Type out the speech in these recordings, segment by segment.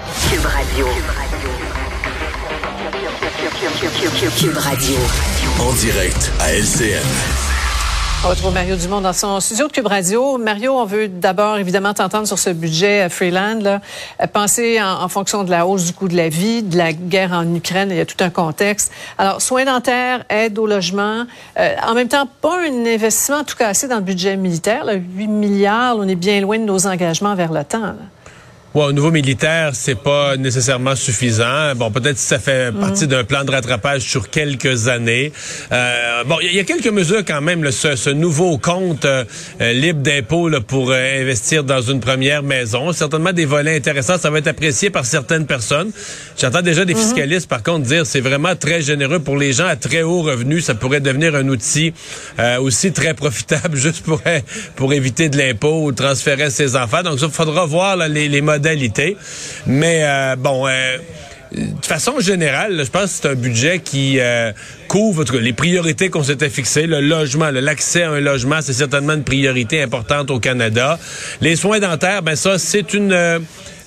Cube Radio. Cube Radio. En direct à LCN. On retrouve Mario Dumont dans son studio de Cube Radio. Mario, on veut d'abord évidemment t'entendre sur ce budget euh, Freeland. Là. Euh, Penser en, en fonction de la hausse du coût de la vie, de la guerre en Ukraine, il y a tout un contexte. Alors, soins dentaires, aide au logement. Euh, en même temps, pas un investissement en tout cas assez dans le budget militaire. Là, 8 milliards, on est bien loin de nos engagements vers le temps. là. Ouais, au niveau militaire, c'est pas nécessairement suffisant. Bon, peut-être si ça fait partie d'un plan de rattrapage sur quelques années. Euh, bon, il y, a quelques mesures quand même. là, ce, ce nouveau compte euh, euh, libre d'impôt pour euh, investir dans une première maison, certainement des volets intéressants. Ça va être apprécié par certaines personnes. J'entends déjà des fiscalistes, par contre, dire c'est vraiment très généreux pour les gens à très haut revenu. Ça pourrait devenir un outil euh, aussi très profitable juste pour pour éviter de l'impôt ou transférer ses enfants. Donc, ça faudra voir là, les, les Mais euh, bon. euh, de façon générale, je pense que c'est un budget qui euh, couvre les priorités qu'on s'était fixées. Le logement, l'accès à un logement, c'est certainement une priorité importante au Canada. Les soins dentaires, ben ça, c'est une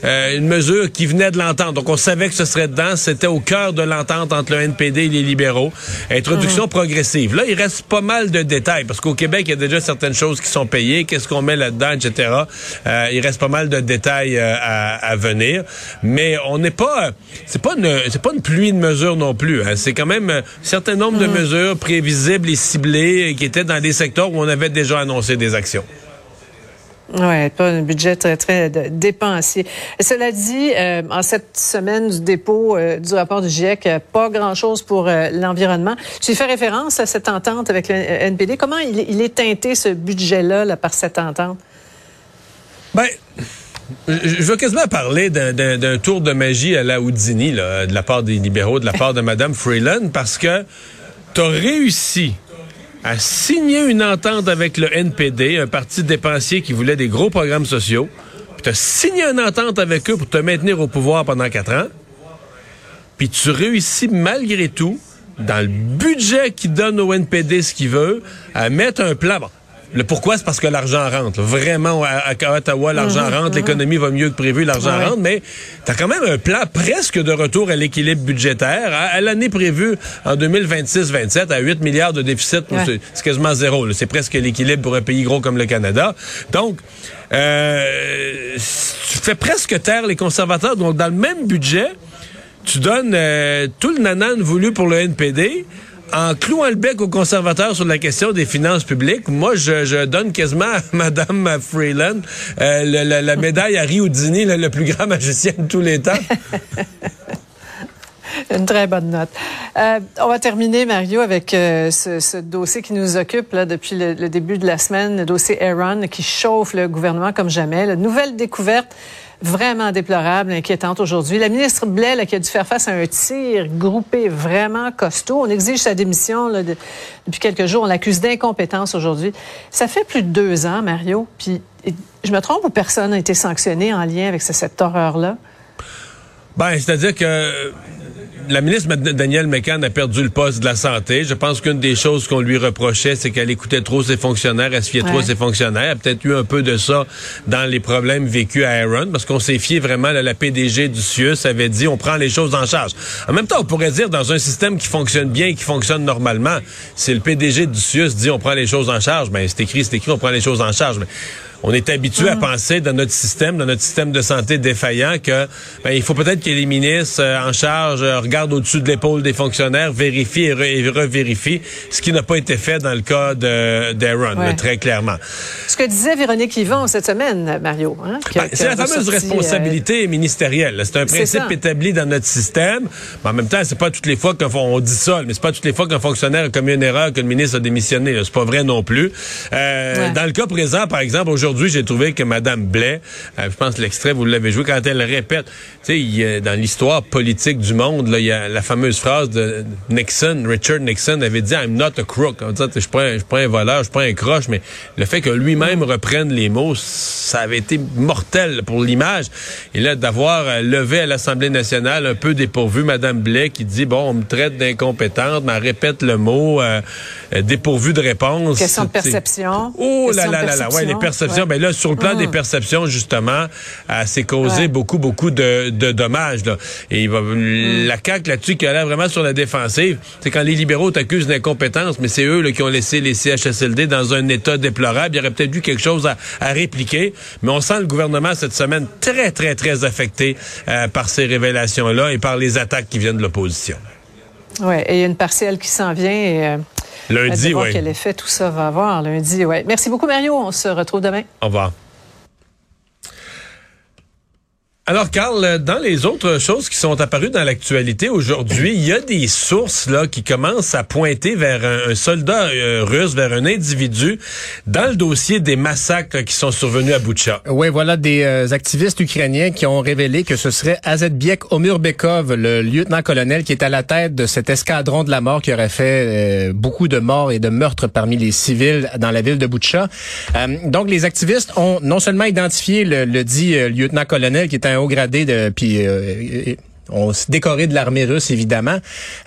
euh, une mesure qui venait de l'entente. Donc, on savait que ce serait dedans. C'était au cœur de l'entente entre le NPD et les libéraux. Introduction progressive. Là, il reste pas mal de détails parce qu'au Québec, il y a déjà certaines choses qui sont payées. Qu'est-ce qu'on met là-dedans, etc. Euh, il reste pas mal de détails euh, à, à venir. Mais on n'est pas... C'est pas une c'est pas une pluie de mesures non plus. hein. C'est quand même un certain nombre de mesures prévisibles et ciblées qui étaient dans des secteurs où on avait déjà annoncé des actions. Oui, pas un budget très, très dépensier. Cela dit, euh, en cette semaine du dépôt euh, du rapport du GIEC, euh, pas grand-chose pour l'environnement. Tu fais référence à cette entente avec le NPD. Comment il, est teinté, ce budget-là, là, par cette entente? Ben, je veux quasiment parler d'un- tour de magie à la Houdini, de la part des libéraux, de la part de Mme Freeland, parce que tu as réussi à signer une entente avec le NPD, un parti dépensier qui voulait des gros programmes sociaux. Puis tu as signé une entente avec eux pour te maintenir au pouvoir pendant quatre ans. Puis tu réussis malgré tout, dans le budget qui donne au NPD ce qu'il veut, à mettre un plan. Le pourquoi, c'est parce que l'argent rentre. là. Vraiment, à, à Ottawa, l'argent rentre, l'économie va mieux que prévu, l'argent Ouais. rentre, mais tu as quand même un plan presque de retour à l'équilibre budgétaire. À, à l'année prévue, en 2026-27, à 8 milliards de déficit, Ouais. c'est- quasiment zéro. C'est presque l'équilibre pour un pays gros comme le Canada. Donc, euh, tu fais presque taire les conservateurs. Donc, dans le même budget, tu donnes euh, tout le nanan voulu pour le NPD en clouant le bec aux conservateurs sur la question des finances publiques. Moi, je, donne quasiment à Mme Freeland euh, la médaille à Houdini, le, plus grand magicien de tous les temps. Une très bonne note. Euh, on va terminer, Mario, avec euh, ce, dossier qui nous occupe depuis le, le début de la semaine, le dossier Aaron qui chauffe le gouvernement comme jamais. La nouvelle découverte vraiment déplorable, inquiétante aujourd'hui. La ministre Blais qui a dû faire face à un tir groupé vraiment costaud. On exige sa démission depuis quelques jours. On l'accuse d'incompétence aujourd'hui. Ça fait plus de deux ans, Mario. Puis, je me trompe ou personne n'a été sanctionné en lien avec ce- cette horreur-là? Ben, c'est-à-dire que la ministre Danielle McCann a perdu le poste de la santé. Je pense qu'une des choses qu'on lui reprochait, c'est qu'elle écoutait trop ses fonctionnaires, elle se fiait trop Ouais. à ses fonctionnaires. Y a peut-être eu un peu de ça dans les problèmes vécus à Aaron, parce qu'on s'est fié vraiment, là, la PDG du CIUS avait dit, on prend les choses en charge. En même temps, on pourrait dire, dans un système qui fonctionne bien, qui fonctionne normalement, si le PDG du CIUS dit, on prend les choses en charge, ben, c'est écrit, c'est écrit, on prend les choses en charge. Mais on est habitué à penser dans notre système, dans notre système de santé défaillant, que ben, il faut peut-être que les ministres euh, en charge euh, regardent au-dessus de l'épaule des fonctionnaires, vérifient et, re- et revérifient, ce qui n'a pas été fait dans le cas d'Aaron, Ouais. très clairement. Ce que disait Véronique Yvon cette semaine, Mario. Hein, Ben, c'est la fameuse euh, responsabilité ministérielle. là. C'est un principe établi dans notre système. Mais en même temps, c'est pas toutes les fois qu'on on dit ça, mais c'est pas toutes les fois qu'un fonctionnaire a commis une erreur que le ministre a démissionné. C'est pas vrai non plus. Euh, Ouais. Dans le cas présent, par exemple, aujourd'hui, j'ai trouvé que Mme Blais, euh, je pense que l'extrait, vous l'avez joué, quand elle répète, tu sais, dans l'histoire politique du monde, là, il y a la fameuse phrase de Nixon, Richard Nixon avait dit I'm not a crook. Je un- je pas un voleur, je pas un croche, mais le fait que lui-même reprenne les mots, ça avait été mortel pour l'image. Et là, d'avoir euh, levé à l'Assemblée nationale un peu dépourvu Mme Blais qui dit, bon, on me traite d'incompétente, mais elle répète le mot, euh, euh, dépourvu de réponse. Question de perception. Oh là là là là, ouais, les perception. perceptions. Ouais. Ben là, sur le plan Mm. des perceptions, justement, euh, c'est causé Ouais. beaucoup, beaucoup de, de dommages. Là. Et il va, Mm. la CAQ là-dessus qui a l'air vraiment sur la défensive, c'est quand les libéraux t'accusent d'incompétence, mais c'est eux là, qui ont laissé les CHSLD dans un état déplorable. Il y aurait peut-être eu quelque chose à, à répliquer, mais on sent le gouvernement cette semaine très, très, très affecté euh, par ces révélations-là et par les attaques qui viennent de l'opposition. Ouais, et il y a une partielle qui s'en vient et euh, Lundi, oui. quel effet tout ça va avoir lundi. Ouais. Merci beaucoup Mario, on se retrouve demain. Au revoir. Alors, Carl, euh, dans les autres choses qui sont apparues dans l'actualité aujourd'hui, il y a des sources là qui commencent à pointer vers un, soldat euh, russe, vers un individu dans le dossier des massacres qui sont survenus à Boutcha. Oui, voilà des euh, activistes ukrainiens qui ont révélé que ce serait Azatbiek Omurbekov, le lieutenant-colonel qui est à la tête de cet escadron de la mort qui aurait fait euh, beaucoup de morts et de meurtres parmi les civils dans la ville de Boutcha. Euh, donc, les activistes ont non seulement identifié le, dit euh, lieutenant-colonel qui est un haut gradé de puis euh, on s'est décoré de l'armée russe, évidemment.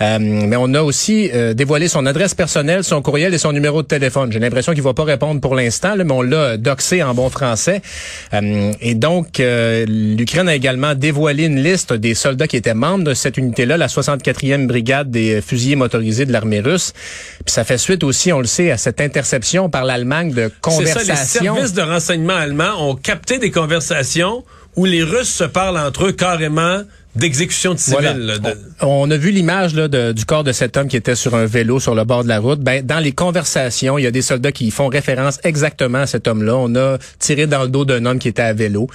Euh, mais on a aussi euh, dévoilé son adresse personnelle, son courriel et son numéro de téléphone. J'ai l'impression qu'il va pas répondre pour l'instant, mais on l'a doxé en bon français. Euh, et donc, euh, l'Ukraine a également dévoilé une liste des soldats qui étaient membres de cette unité-là, la 64e brigade des fusiliers motorisés de l'armée russe. Puis ça fait suite aussi, on le sait, à cette interception par l'Allemagne de C'est ça, les conversations. services de renseignement allemands ont capté des conversations où les Russes se parlent entre eux carrément d'exécution de civils. Voilà. là, de- On, on a vu l'image du corps de cet homme qui était sur un vélo sur le bord de la route. Ben, dans les conversations, il y a des soldats qui font référence exactement à cet homme-là. On a tiré dans le dos d'un homme qui était à vélo.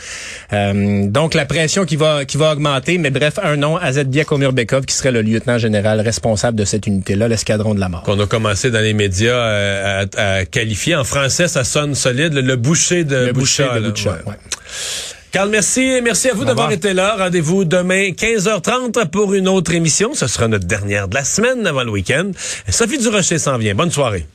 Euh, donc la pression qui va qui va augmenter. Mais bref, un nom, Azatbiek Omurbekov, qui serait le lieutenant général responsable de cette unité-là, l'escadron de la mort. qu'on a commencé dans les médias euh, à, à qualifier. En français, ça sonne solide, le, boucher de Le boucher de ouais. ouais. Carl, merci. Merci à vous d'avoir été là. Rendez-vous demain, 15h30 pour une autre émission. Ce sera notre dernière de la semaine avant le week-end. Sophie Durocher s'en vient. Bonne soirée.